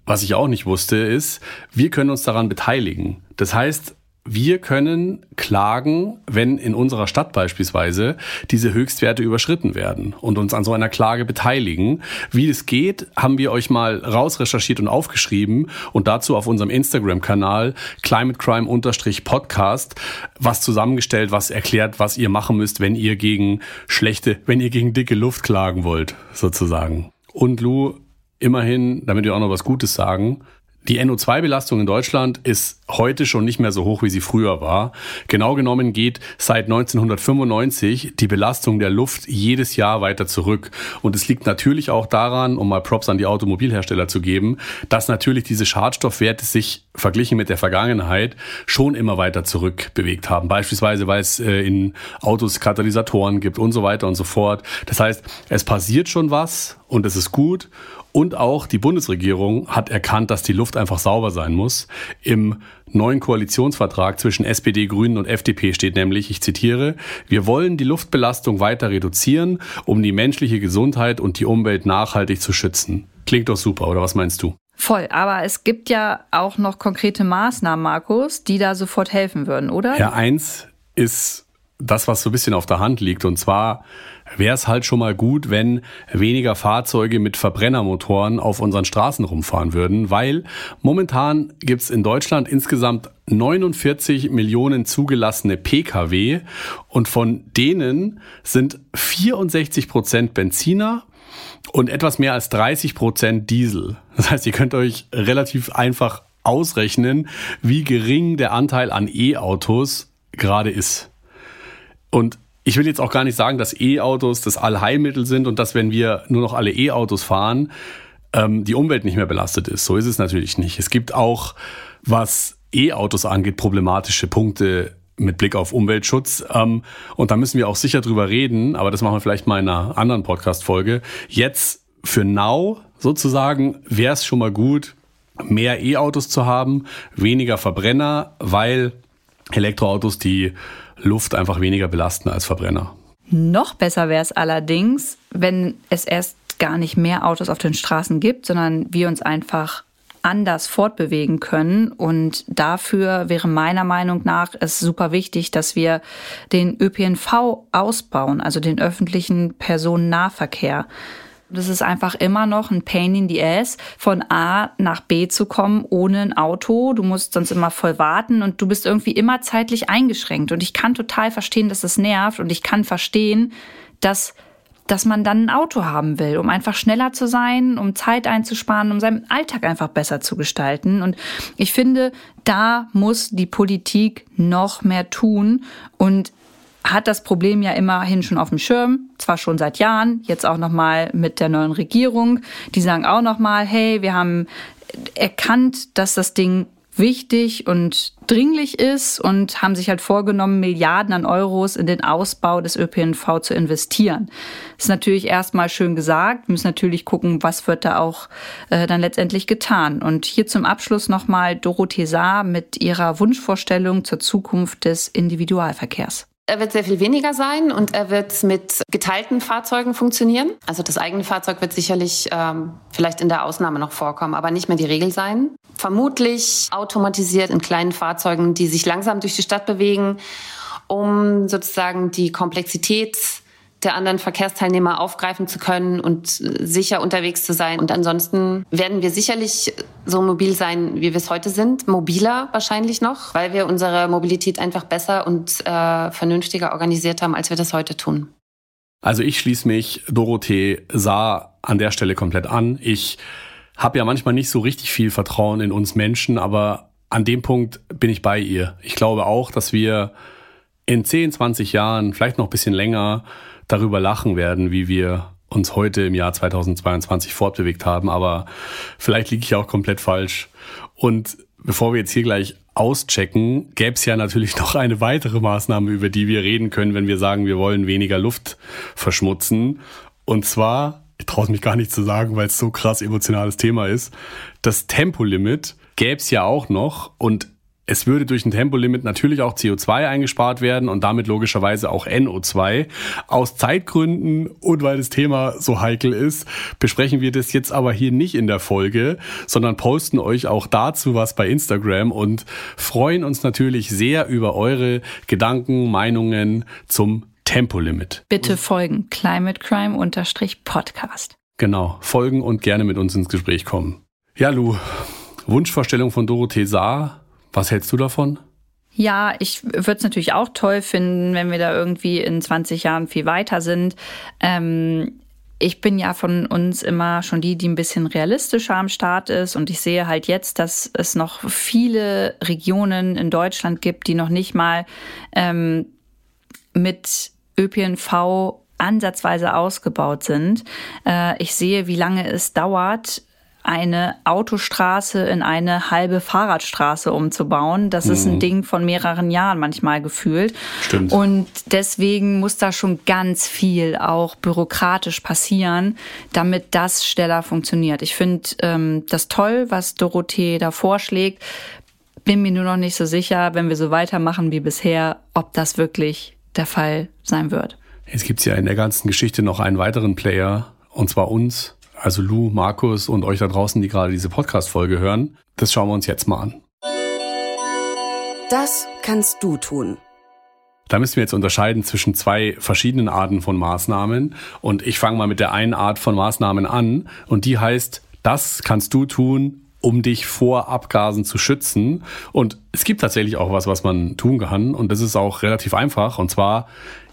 was ich auch nicht wusste, ist, wir können uns daran beteiligen. Das heißt, wir können klagen, wenn in unserer Stadt beispielsweise diese Höchstwerte überschritten werden und uns an so einer Klage beteiligen. Wie es geht, haben wir euch mal rausrecherchiert und aufgeschrieben und dazu auf unserem Instagram-Kanal climatecrime-podcast was zusammengestellt, was erklärt, was ihr machen müsst, wenn ihr gegen schlechte, wenn ihr gegen dicke Luft klagen wollt, sozusagen. Und Lou, immerhin, damit wir auch noch was Gutes sagen, die NO2-Belastung in Deutschland ist heute schon nicht mehr so hoch, wie sie früher war. Genau genommen geht seit 1995 die Belastung der Luft jedes Jahr weiter zurück. Und es liegt natürlich auch daran, um mal Props an die Automobilhersteller zu geben, dass natürlich diese Schadstoffwerte sich verglichen mit der Vergangenheit schon immer weiter zurück bewegt haben. Beispielsweise, weil es äh, in Autos Katalysatoren gibt und so weiter und so fort. Das heißt, es passiert schon was und es ist gut. Und auch die Bundesregierung hat erkannt, dass die Luft einfach sauber sein muss. Im neuen Koalitionsvertrag zwischen SPD, Grünen und FDP steht nämlich, ich zitiere, wir wollen die Luftbelastung weiter reduzieren, um die menschliche Gesundheit und die Umwelt nachhaltig zu schützen. Klingt doch super, oder was meinst du? Voll, aber es gibt ja auch noch konkrete Maßnahmen, Markus, die da sofort helfen würden, oder? Ja, eins ist das, was so ein bisschen auf der Hand liegt, und zwar wäre es halt schon mal gut, wenn weniger Fahrzeuge mit Verbrennermotoren auf unseren Straßen rumfahren würden, weil momentan gibt's in Deutschland insgesamt 49 Millionen zugelassene Pkw und von denen sind 64 Prozent Benziner und etwas mehr als 30 Prozent Diesel. Das heißt, ihr könnt euch relativ einfach ausrechnen, wie gering der Anteil an E-Autos gerade ist. Und ich will jetzt auch gar nicht sagen, dass E-Autos das Allheilmittel sind und dass, wenn wir nur noch alle E-Autos fahren, ähm, die Umwelt nicht mehr belastet ist. So ist es natürlich nicht. Es gibt auch, was E-Autos angeht, problematische Punkte mit Blick auf Umweltschutz. Ähm, und da müssen wir auch sicher drüber reden, aber das machen wir vielleicht mal in einer anderen Podcast-Folge. Jetzt für Now sozusagen wäre es schon mal gut, mehr E-Autos zu haben, weniger Verbrenner, weil Elektroautos die Luft einfach weniger belasten als Verbrenner. Noch besser wäre es allerdings, wenn es erst gar nicht mehr Autos auf den Straßen gibt, sondern wir uns einfach anders fortbewegen können. Und dafür wäre meiner Meinung nach es super wichtig, dass wir den ÖPNV ausbauen, also den öffentlichen Personennahverkehr. Das ist einfach immer noch ein Pain in the Ass, von A nach B zu kommen ohne ein Auto. Du musst sonst immer voll warten und du bist irgendwie immer zeitlich eingeschränkt. Und ich kann total verstehen, dass das nervt und ich kann verstehen, dass dass man dann ein Auto haben will, um einfach schneller zu sein, um Zeit einzusparen, um seinen Alltag einfach besser zu gestalten. Und ich finde, da muss die Politik noch mehr tun. Und hat das Problem ja immerhin schon auf dem Schirm, zwar schon seit Jahren, jetzt auch noch mal mit der neuen Regierung. Die sagen auch noch mal, hey, wir haben erkannt, dass das Ding wichtig und dringlich ist und haben sich halt vorgenommen, Milliarden an Euros in den Ausbau des ÖPNV zu investieren. Das ist natürlich erstmal schön gesagt. Wir müssen natürlich gucken, was wird da auch äh, dann letztendlich getan. Und hier zum Abschluss nochmal Dorothee Saar mit ihrer Wunschvorstellung zur Zukunft des Individualverkehrs. Er wird sehr viel weniger sein und er wird mit geteilten Fahrzeugen funktionieren. Also das eigene Fahrzeug wird sicherlich ähm, vielleicht in der Ausnahme noch vorkommen, aber nicht mehr die Regel sein. Vermutlich automatisiert in kleinen Fahrzeugen, die sich langsam durch die Stadt bewegen, um sozusagen die Komplexität der anderen Verkehrsteilnehmer aufgreifen zu können und sicher unterwegs zu sein. Und ansonsten werden wir sicherlich so mobil sein, wie wir es heute sind, mobiler wahrscheinlich noch, weil wir unsere Mobilität einfach besser und äh, vernünftiger organisiert haben, als wir das heute tun. Also ich schließe mich Dorothee Saar an der Stelle komplett an. Ich habe ja manchmal nicht so richtig viel Vertrauen in uns Menschen, aber an dem Punkt bin ich bei ihr. Ich glaube auch, dass wir in 10, 20 Jahren, vielleicht noch ein bisschen länger, darüber lachen werden, wie wir uns heute im Jahr 2022 fortbewegt haben. Aber vielleicht liege ich auch komplett falsch. Und bevor wir jetzt hier gleich auschecken, gäbe es ja natürlich noch eine weitere Maßnahme, über die wir reden können, wenn wir sagen, wir wollen weniger Luft verschmutzen. Und zwar, ich traue mich gar nicht zu sagen, weil es so krass emotionales Thema ist, das Tempolimit gäbe es ja auch noch. Und es würde durch ein Tempolimit natürlich auch CO2 eingespart werden und damit logischerweise auch NO2. Aus Zeitgründen und weil das Thema so heikel ist, besprechen wir das jetzt aber hier nicht in der Folge, sondern posten euch auch dazu was bei Instagram und freuen uns natürlich sehr über eure Gedanken, Meinungen zum Tempolimit. Bitte folgen Climate Crime Podcast. Genau, folgen und gerne mit uns ins Gespräch kommen. Ja, Lu, Wunschvorstellung von Dorothee Saar was hältst du davon? Ja, ich würde es natürlich auch toll finden, wenn wir da irgendwie in 20 Jahren viel weiter sind. Ähm, ich bin ja von uns immer schon die, die ein bisschen realistischer am Start ist. Und ich sehe halt jetzt, dass es noch viele Regionen in Deutschland gibt, die noch nicht mal ähm, mit ÖPNV ansatzweise ausgebaut sind. Äh, ich sehe, wie lange es dauert, eine Autostraße in eine halbe Fahrradstraße umzubauen. Das mhm. ist ein mhm. Ding von mehreren Jahren manchmal gefühlt. Stimmt. Und deswegen muss da schon ganz viel auch bürokratisch passieren, damit das schneller funktioniert. Ich finde ähm, das toll, was Dorothee da vorschlägt. Bin mir nur noch nicht so sicher, wenn wir so weitermachen wie bisher, ob das wirklich der Fall sein wird. Jetzt gibt es ja in der ganzen Geschichte noch einen weiteren Player, und zwar uns also Lou, Markus und euch da draußen, die gerade diese Podcast-Folge hören. Das schauen wir uns jetzt mal an. Das kannst du tun. Da müssen wir jetzt unterscheiden zwischen zwei verschiedenen Arten von Maßnahmen. Und ich fange mal mit der einen Art von Maßnahmen an. Und die heißt, das kannst du tun, um dich vor Abgasen zu schützen. Und es gibt tatsächlich auch was, was man tun kann. Und das ist auch relativ einfach. Und zwar,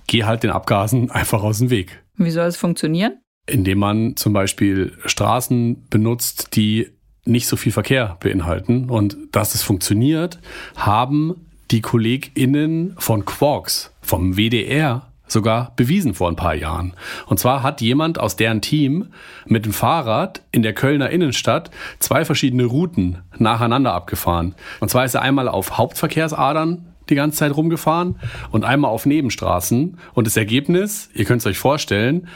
geh halt den Abgasen einfach aus dem Weg. Wie soll es funktionieren? Indem man zum Beispiel Straßen benutzt, die nicht so viel Verkehr beinhalten. Und dass es funktioniert, haben die KollegInnen von Quarks, vom WDR, sogar bewiesen vor ein paar Jahren. Und zwar hat jemand aus deren Team mit dem Fahrrad in der Kölner Innenstadt zwei verschiedene Routen nacheinander abgefahren. Und zwar ist er einmal auf Hauptverkehrsadern die ganze Zeit rumgefahren und einmal auf Nebenstraßen. Und das Ergebnis, ihr könnt es euch vorstellen,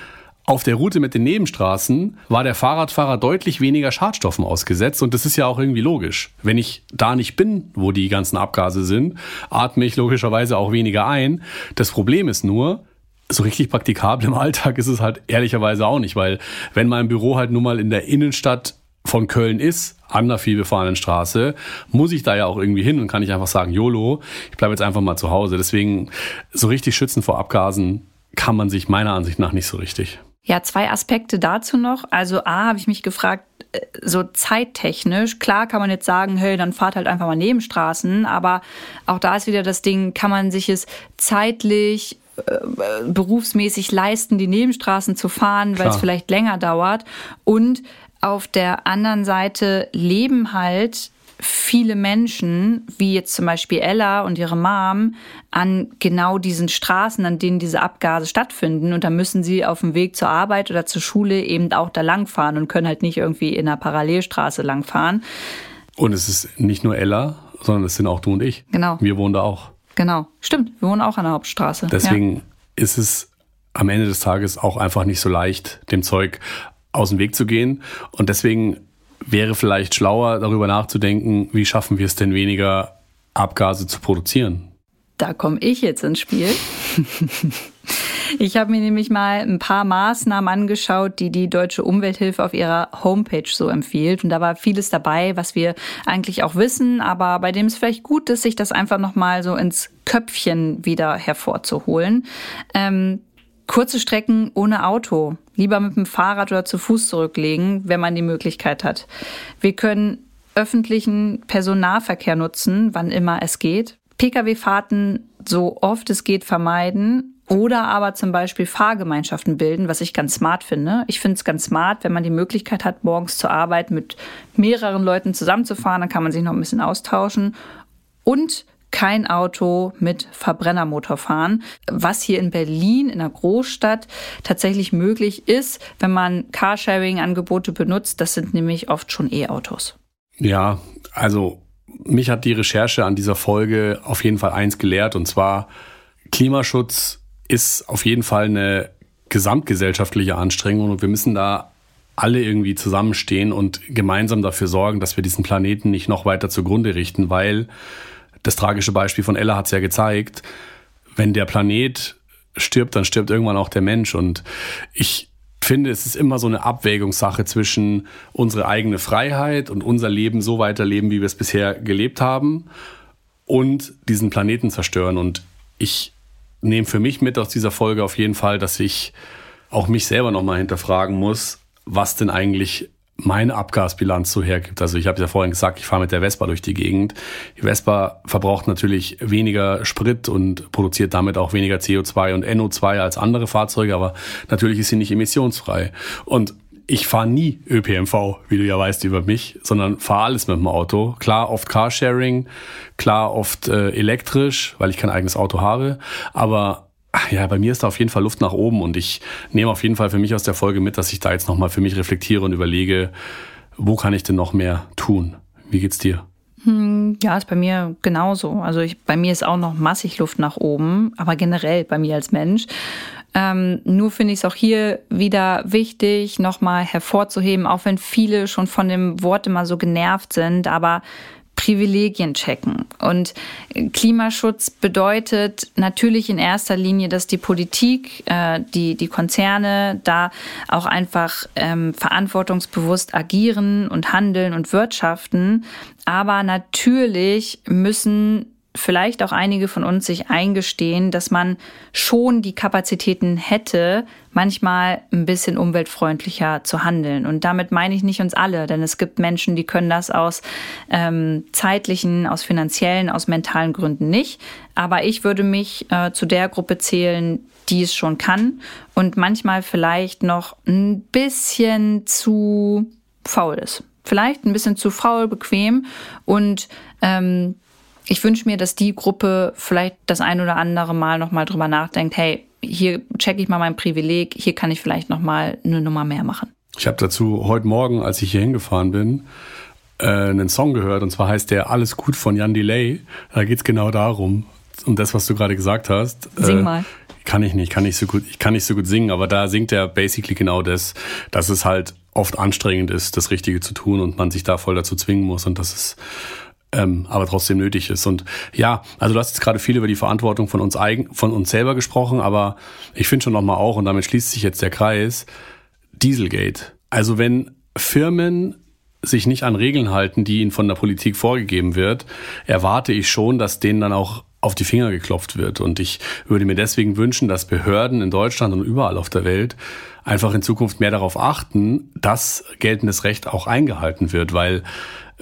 auf der Route mit den Nebenstraßen war der Fahrradfahrer deutlich weniger Schadstoffen ausgesetzt und das ist ja auch irgendwie logisch. Wenn ich da nicht bin, wo die ganzen Abgase sind, atme ich logischerweise auch weniger ein. Das Problem ist nur, so richtig praktikabel im Alltag ist es halt ehrlicherweise auch nicht, weil wenn mein Büro halt nun mal in der Innenstadt von Köln ist, an der vielbefahrenen Straße, muss ich da ja auch irgendwie hin und kann ich einfach sagen, YOLO, ich bleibe jetzt einfach mal zu Hause. Deswegen so richtig schützen vor Abgasen kann man sich meiner Ansicht nach nicht so richtig. Ja, zwei Aspekte dazu noch. Also A, habe ich mich gefragt, äh, so zeittechnisch, klar kann man jetzt sagen, hey, dann fahrt halt einfach mal Nebenstraßen, aber auch da ist wieder das Ding, kann man sich es zeitlich äh, berufsmäßig leisten, die Nebenstraßen zu fahren, weil es vielleicht länger dauert. Und auf der anderen Seite leben halt viele Menschen, wie jetzt zum Beispiel Ella und ihre Mom, an genau diesen Straßen, an denen diese Abgase stattfinden. Und da müssen sie auf dem Weg zur Arbeit oder zur Schule eben auch da langfahren und können halt nicht irgendwie in einer Parallelstraße langfahren. Und es ist nicht nur Ella, sondern es sind auch du und ich. Genau. Wir wohnen da auch. Genau, stimmt. Wir wohnen auch an der Hauptstraße. Deswegen ja. ist es am Ende des Tages auch einfach nicht so leicht, dem Zeug aus dem Weg zu gehen. Und deswegen wäre vielleicht schlauer, darüber nachzudenken, wie schaffen wir es denn weniger Abgase zu produzieren. Da komme ich jetzt ins Spiel. Ich habe mir nämlich mal ein paar Maßnahmen angeschaut, die die Deutsche Umwelthilfe auf ihrer Homepage so empfiehlt. Und da war vieles dabei, was wir eigentlich auch wissen, aber bei dem es vielleicht gut ist, sich das einfach nochmal so ins Köpfchen wieder hervorzuholen. Ähm, kurze Strecken ohne Auto, lieber mit dem Fahrrad oder zu Fuß zurücklegen, wenn man die Möglichkeit hat. Wir können öffentlichen Personennahverkehr nutzen, wann immer es geht. Pkw-Fahrten so oft es geht vermeiden oder aber zum Beispiel Fahrgemeinschaften bilden, was ich ganz smart finde. Ich finde es ganz smart, wenn man die Möglichkeit hat, morgens zur Arbeit mit mehreren Leuten zusammenzufahren, dann kann man sich noch ein bisschen austauschen. Und kein Auto mit Verbrennermotor fahren, was hier in Berlin, in einer Großstadt, tatsächlich möglich ist, wenn man Carsharing-Angebote benutzt. Das sind nämlich oft schon E-Autos. Ja, also mich hat die Recherche an dieser Folge auf jeden Fall eins gelehrt, und zwar Klimaschutz ist auf jeden Fall eine gesamtgesellschaftliche Anstrengung und wir müssen da alle irgendwie zusammenstehen und gemeinsam dafür sorgen, dass wir diesen Planeten nicht noch weiter zugrunde richten, weil das tragische Beispiel von Ella hat es ja gezeigt, wenn der Planet stirbt, dann stirbt irgendwann auch der Mensch. Und ich finde, es ist immer so eine Abwägungssache zwischen unsere eigene Freiheit und unser Leben so weiterleben, wie wir es bisher gelebt haben und diesen Planeten zerstören. Und ich nehme für mich mit aus dieser Folge auf jeden Fall, dass ich auch mich selber nochmal hinterfragen muss, was denn eigentlich meine Abgasbilanz so hergibt. Also ich habe ja vorhin gesagt, ich fahre mit der Vespa durch die Gegend. Die Vespa verbraucht natürlich weniger Sprit und produziert damit auch weniger CO2 und NO2 als andere Fahrzeuge, aber natürlich ist sie nicht emissionsfrei. Und ich fahre nie ÖPNV, wie du ja weißt über mich, sondern fahre alles mit dem Auto. Klar, oft Carsharing, klar, oft äh, elektrisch, weil ich kein eigenes Auto habe. Aber ja, bei mir ist da auf jeden Fall Luft nach oben und ich nehme auf jeden Fall für mich aus der Folge mit, dass ich da jetzt nochmal für mich reflektiere und überlege, wo kann ich denn noch mehr tun? Wie geht's dir? Hm, ja, ist bei mir genauso. Also ich, bei mir ist auch noch massig Luft nach oben, aber generell bei mir als Mensch. Ähm, nur finde ich es auch hier wieder wichtig, nochmal hervorzuheben, auch wenn viele schon von dem Wort immer so genervt sind, aber Privilegien checken. Und Klimaschutz bedeutet natürlich in erster Linie, dass die Politik, äh, die, die Konzerne da auch einfach ähm, verantwortungsbewusst agieren und handeln und wirtschaften. Aber natürlich müssen vielleicht auch einige von uns sich eingestehen, dass man schon die Kapazitäten hätte, manchmal ein bisschen umweltfreundlicher zu handeln. Und damit meine ich nicht uns alle, denn es gibt Menschen, die können das aus ähm, zeitlichen, aus finanziellen, aus mentalen Gründen nicht. Aber ich würde mich äh, zu der Gruppe zählen, die es schon kann und manchmal vielleicht noch ein bisschen zu faul ist. Vielleicht ein bisschen zu faul, bequem und ähm, ich wünsche mir, dass die Gruppe vielleicht das ein oder andere Mal nochmal drüber nachdenkt, hey, hier checke ich mal mein Privileg, hier kann ich vielleicht nochmal eine Nummer mehr machen. Ich habe dazu heute Morgen, als ich hier hingefahren bin, äh, einen Song gehört und zwar heißt der Alles gut von Jan Delay. Da geht es genau darum, um das, was du gerade gesagt hast. Sing äh, mal. Kann ich nicht, kann nicht so gut, ich kann nicht so gut singen, aber da singt er basically genau das, dass es halt oft anstrengend ist, das Richtige zu tun und man sich da voll dazu zwingen muss und dass es ähm, aber trotzdem nötig ist. Und ja, also du hast jetzt gerade viel über die Verantwortung von uns eigen, von uns selber gesprochen, aber ich finde schon nochmal auch, und damit schließt sich jetzt der Kreis, Dieselgate. Also wenn Firmen sich nicht an Regeln halten, die ihnen von der Politik vorgegeben wird, erwarte ich schon, dass denen dann auch auf die Finger geklopft wird. Und ich würde mir deswegen wünschen, dass Behörden in Deutschland und überall auf der Welt einfach in Zukunft mehr darauf achten, dass geltendes Recht auch eingehalten wird, weil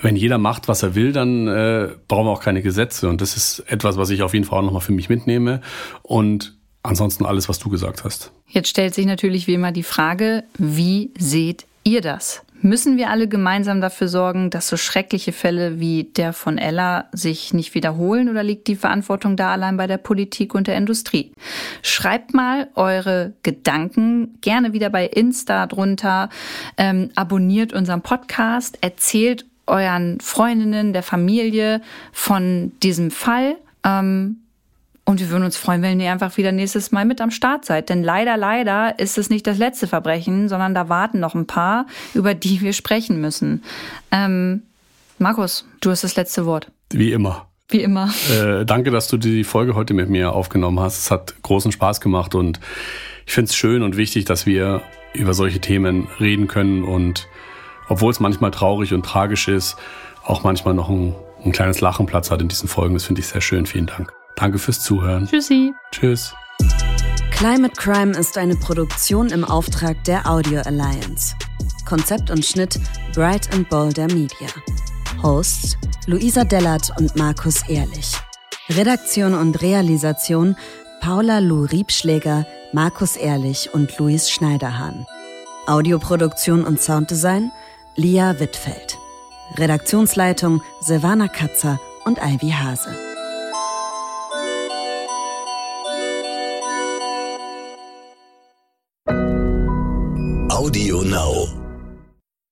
wenn jeder macht, was er will, dann äh, brauchen wir auch keine Gesetze. Und das ist etwas, was ich auf jeden Fall auch nochmal für mich mitnehme. Und ansonsten alles, was du gesagt hast. Jetzt stellt sich natürlich wie immer die Frage, wie seht ihr das? Müssen wir alle gemeinsam dafür sorgen, dass so schreckliche Fälle wie der von Ella sich nicht wiederholen oder liegt die Verantwortung da allein bei der Politik und der Industrie? Schreibt mal eure Gedanken gerne wieder bei Insta drunter, ähm, abonniert unseren Podcast, erzählt euren Freundinnen, der Familie von diesem Fall. Ähm, und wir würden uns freuen, wenn ihr einfach wieder nächstes Mal mit am Start seid. Denn leider, leider ist es nicht das letzte Verbrechen, sondern da warten noch ein paar, über die wir sprechen müssen. Ähm, Markus, du hast das letzte Wort. Wie immer. Wie immer. Äh, danke, dass du die Folge heute mit mir aufgenommen hast. Es hat großen Spaß gemacht und ich finde es schön und wichtig, dass wir über solche Themen reden können und obwohl es manchmal traurig und tragisch ist, auch manchmal noch ein, ein kleines Lachenplatz hat in diesen Folgen. Das finde ich sehr schön. Vielen Dank. Danke fürs Zuhören. Tschüssi. Tschüss. Climate Crime ist eine Produktion im Auftrag der Audio Alliance. Konzept und Schnitt Bright and Boulder Media. Hosts Luisa Dellert und Markus Ehrlich. Redaktion und Realisation Paula Lou Riebschläger, Markus Ehrlich und Luis Schneiderhahn. Audioproduktion und Sounddesign Lia Wittfeld. Redaktionsleitung Silvana Katzer und Ivy Hase.